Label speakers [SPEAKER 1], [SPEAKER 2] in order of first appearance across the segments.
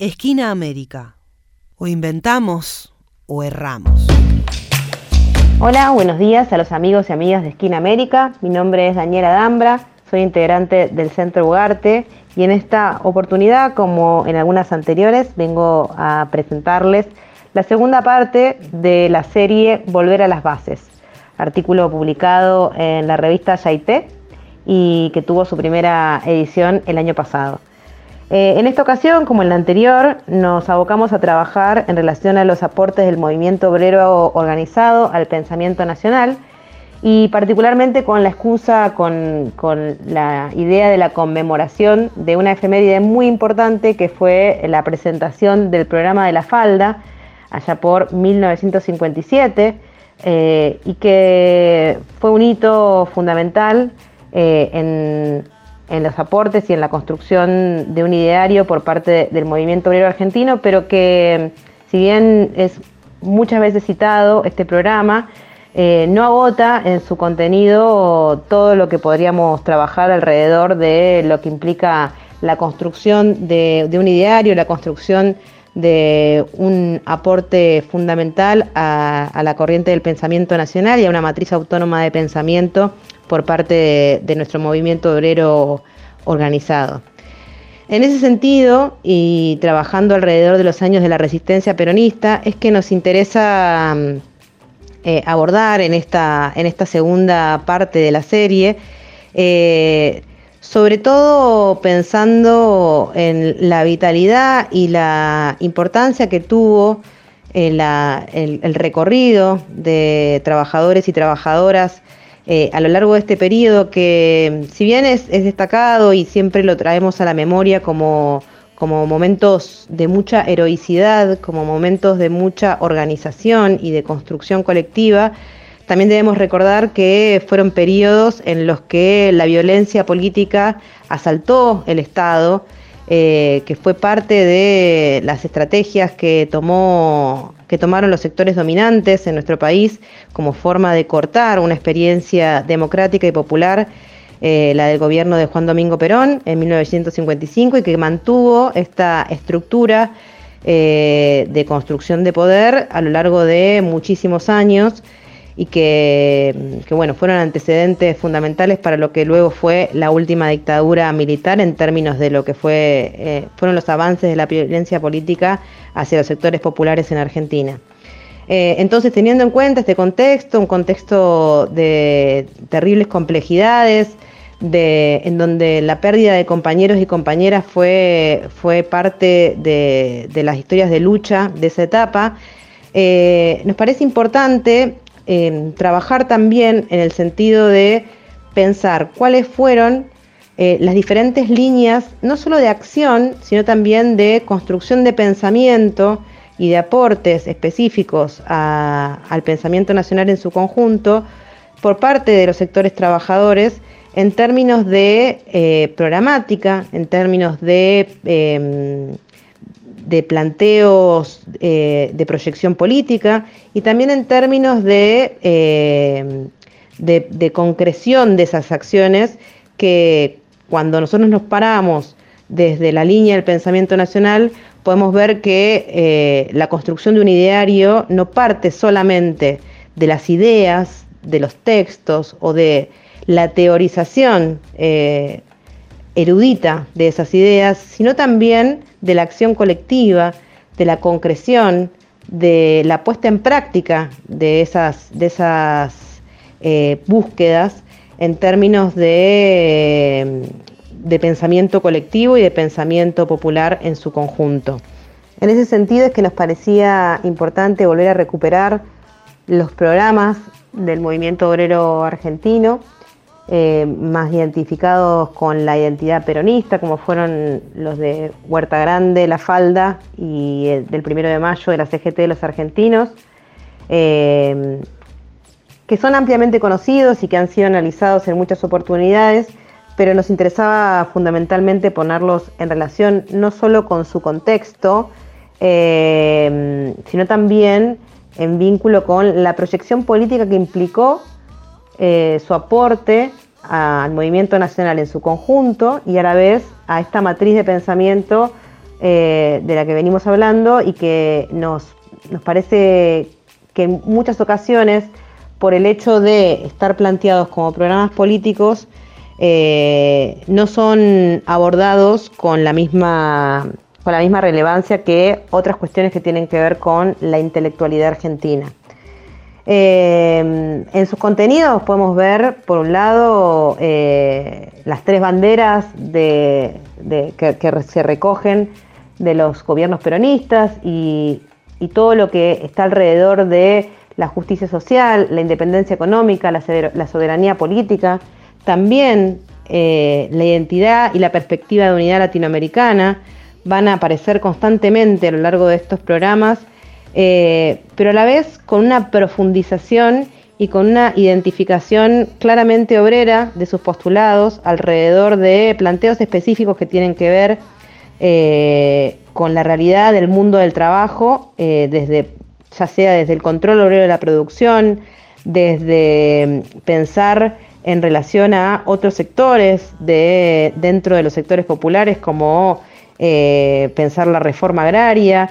[SPEAKER 1] Esquina América. O inventamos o erramos.
[SPEAKER 2] Hola, buenos días a los amigos y amigas de Esquina América. Mi nombre es Daniela Dambra, soy integrante del Centro Ugarte y en esta oportunidad, como en algunas anteriores, vengo a presentarles la segunda parte de la serie Volver a las Bases, artículo publicado en la revista Yaité y que tuvo su primera edición el año pasado. Eh, en esta ocasión, como en la anterior, nos abocamos a trabajar en relación a los aportes del movimiento obrero organizado al pensamiento nacional y particularmente con la excusa, con, la idea de la conmemoración de una efeméride muy importante que fue la presentación del programa de la falda allá por 1957 eh, y que fue un hito fundamental eh, en en los aportes y en la construcción de un ideario por parte del movimiento obrero argentino, pero que si bien es muchas veces citado este programa, eh, no agota en su contenido todo lo que podríamos trabajar alrededor de lo que implica la construcción de, un ideario, la construcción de un aporte fundamental a, la corriente del pensamiento nacional y a una matriz autónoma de pensamiento por parte de, nuestro movimiento obrero organizado. En ese sentido, y trabajando alrededor de los años de la resistencia peronista, es que nos interesa mm, eh, abordar en esta, en esta segunda parte de la serie, eh, sobre todo pensando en la vitalidad y la importancia que tuvo el, recorrido de trabajadores y trabajadoras eh, a lo largo de este periodo que, si bien es, destacado y siempre lo traemos a la memoria como, como momentos de mucha heroicidad, como momentos de mucha organización y de construcción colectiva, también debemos recordar que fueron periodos en los que la violencia política asaltó el Estado, eh, que fue parte de las estrategias que, tomó, que tomaron los sectores dominantes en nuestro país como forma de cortar una experiencia democrática y popular, eh, la del gobierno de Juan Domingo Perón en 1955 y que mantuvo esta estructura eh, de construcción de poder a lo largo de muchísimos años y que, bueno, fueron antecedentes fundamentales para lo que luego fue la última dictadura militar en términos de lo que fue, eh, fueron los avances de la violencia política hacia los sectores populares en Argentina. Eh, entonces, teniendo en cuenta este contexto, un contexto de terribles complejidades, de, en donde la pérdida de compañeros y compañeras fue, fue parte de, las historias de lucha de esa etapa, eh, nos parece importante trabajar también en el sentido de pensar cuáles fueron eh, las diferentes líneas, no solo de acción, sino también de construcción de pensamiento y de aportes específicos al pensamiento nacional en su conjunto por parte de los sectores trabajadores en términos de eh, programática, en términos de em, de planteos eh, de proyección política y también en términos eh, de, de, concreción de esas acciones que cuando nosotros nos paramos desde la línea del pensamiento nacional, podemos ver que eh, la construcción de un ideario no parte solamente de las ideas, de los textos o de la teorización erudita de esas ideas, sino también de la acción colectiva, de la concreción, de la puesta en práctica de esas, de esas eh, búsquedas en términos de, de pensamiento colectivo y de pensamiento popular en su conjunto. En ese sentido es que nos parecía importante volver a recuperar los programas del movimiento obrero argentino, eh, más identificados con la identidad peronista, como fueron los de Huerta Grande, La Falda y del primero de mayo de la CGT de los argentinos, eh, que son ampliamente conocidos y que han sido analizados en muchas oportunidades, pero nos interesaba fundamentalmente ponerlos en relación no solo con su contexto, eh, sino también en vínculo con la proyección política que implicó eh, su aporte al movimiento nacional en su conjunto y a la vez a esta matriz de pensamiento de la que venimos hablando y que nos, nos parece que en muchas ocasiones, por el hecho de estar planteados como programas políticos, eh, no son abordados con la misma con la misma relevancia que otras cuestiones que tienen que ver con la intelectualidad argentina. Eh, en sus contenidos podemos ver, por un lado, eh, las tres banderas que, se recogen de los gobiernos peronistas y, y todo lo que está alrededor de la justicia social, la independencia económica, la, soberanía política, también eh, la identidad y la perspectiva de unidad latinoamericana van a aparecer constantemente a lo largo de estos programas, eh, pero a la vez con una profundización y con una identificación claramente obrera de sus postulados alrededor de planteos específicos que tienen que ver eh, con la realidad del mundo del trabajo, eh, desde, ya sea desde el control obrero de la producción, desde mm, pensar en relación a otros sectores de, dentro de los sectores populares, como pensar la reforma agraria,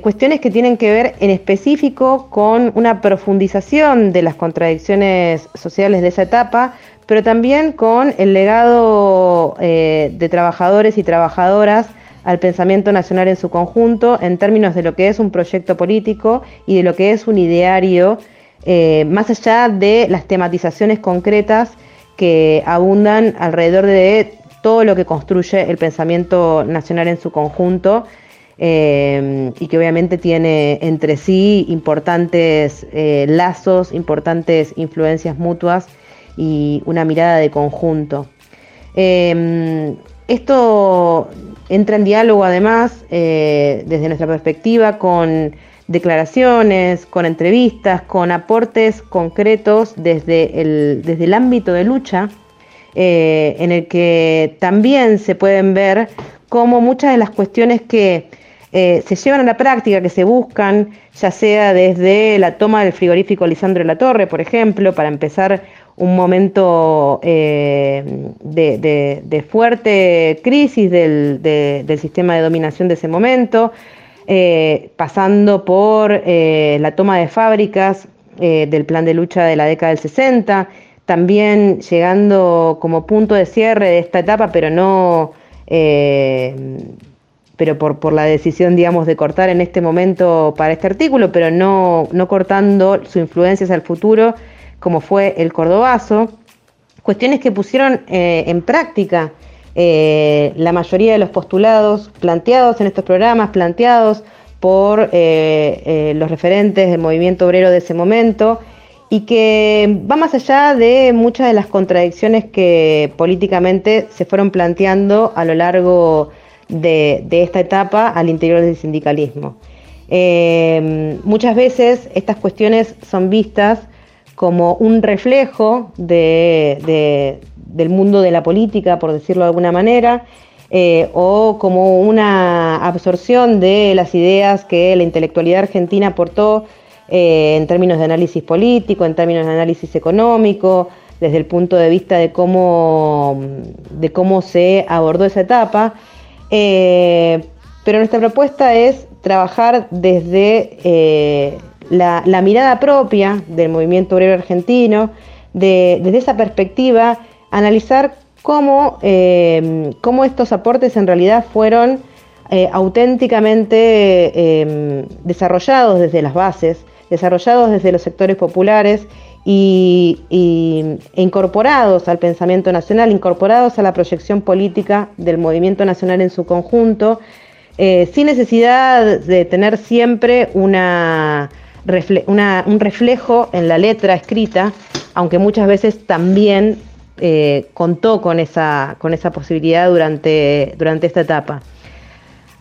[SPEAKER 2] cuestiones que tienen que ver en específico con una profundización de las contradicciones sociales de esa etapa, pero también con el legado eh, de trabajadores y trabajadoras al pensamiento nacional en su conjunto en términos de lo que es un proyecto político y de lo que es un ideario, eh, más allá de las tematizaciones concretas que abundan alrededor de todo lo que construye el pensamiento nacional en su conjunto eh, y que obviamente tiene entre sí importantes lazos, importantes influencias mutuas y una mirada de conjunto. Em, esto entra en diálogo además eh, desde nuestra perspectiva con declaraciones, con entrevistas, con aportes concretos desde el, desde el ámbito de lucha, eh, en el que también se pueden ver cómo muchas de las cuestiones que eh, se llevan a la práctica, que se buscan, ya sea desde la toma del frigorífico Lisandro de la Torre, por ejemplo, para empezar un momento eh, de, fuerte crisis del, sistema de dominación de ese momento, eh, pasando por la toma de fábricas del plan de lucha de la década del 60, también llegando como punto de cierre de esta etapa, pero no pero por, por, la decisión, digamos, de cortar en este momento para este artículo, pero no, no cortando su influencia hacia el futuro, como fue el cordobazo, cuestiones que pusieron eh, en práctica eh, la mayoría de los postulados planteados en estos programas, planteados por eh, los referentes del movimiento obrero de ese momento y que va más allá de muchas de las contradicciones que políticamente se fueron planteando a lo largo de, de esta etapa al interior del sindicalismo. muchas veces estas cuestiones son vistas como un reflejo de, del mundo de la política, por decirlo de alguna manera, eh, o como una absorción de las ideas que la intelectualidad argentina aportó eh, en términos de análisis político, en términos de análisis económico, desde el punto de vista de cómo, de cómo se abordó esa etapa. Eh, pero nuestra propuesta es trabajar desde la, mirada propia del movimiento obrero argentino, desde esa perspectiva, analizar cómo, eh, cómo estos aportes en realidad fueron eh, auténticamente eh, desarrollados desde las bases, desarrollados desde los sectores populares y, incorporados al pensamiento nacional, incorporados a la proyección política del movimiento nacional en su conjunto, sin necesidad de tener siempre una un reflejo en la letra escrita, aunque muchas veces también eh, contó con esa, con esa posibilidad durante, durante esta etapa.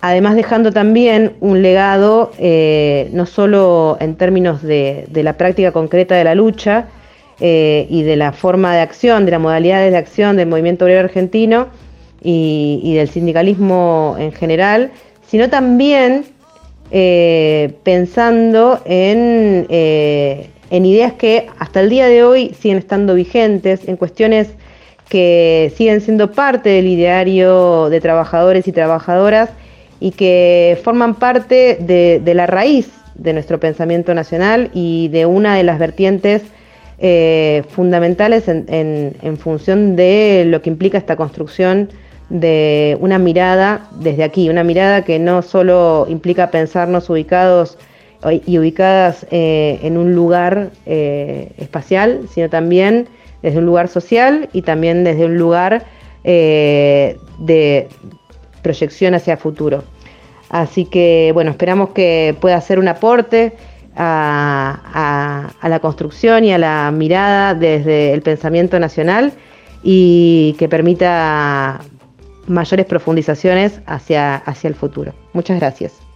[SPEAKER 2] Además dejando también un legado eh, no solo en términos de, la práctica concreta de la lucha eh, y de la forma de acción, de las modalidades de acción del movimiento obrero argentino y del sindicalismo en general, sino también eh, pensando en, ideas que hasta el día de hoy siguen estando vigentes, en cuestiones que siguen siendo parte del ideario de trabajadores y trabajadoras y que forman parte de, la raíz de nuestro pensamiento nacional y de una de las vertientes eh, fundamentales en, función de lo que implica esta construcción de una mirada desde aquí, una mirada que no solo implica pensarnos ubicados y ubicadas eh, en un lugar eh, espacial, sino también desde un lugar social y también desde un lugar de proyección hacia el futuro. Así que, bueno, esperamos que pueda ser un aporte a, la construcción y a la mirada desde el pensamiento nacional y que permita mayores profundizaciones hacia, hacia el futuro. Muchas gracias.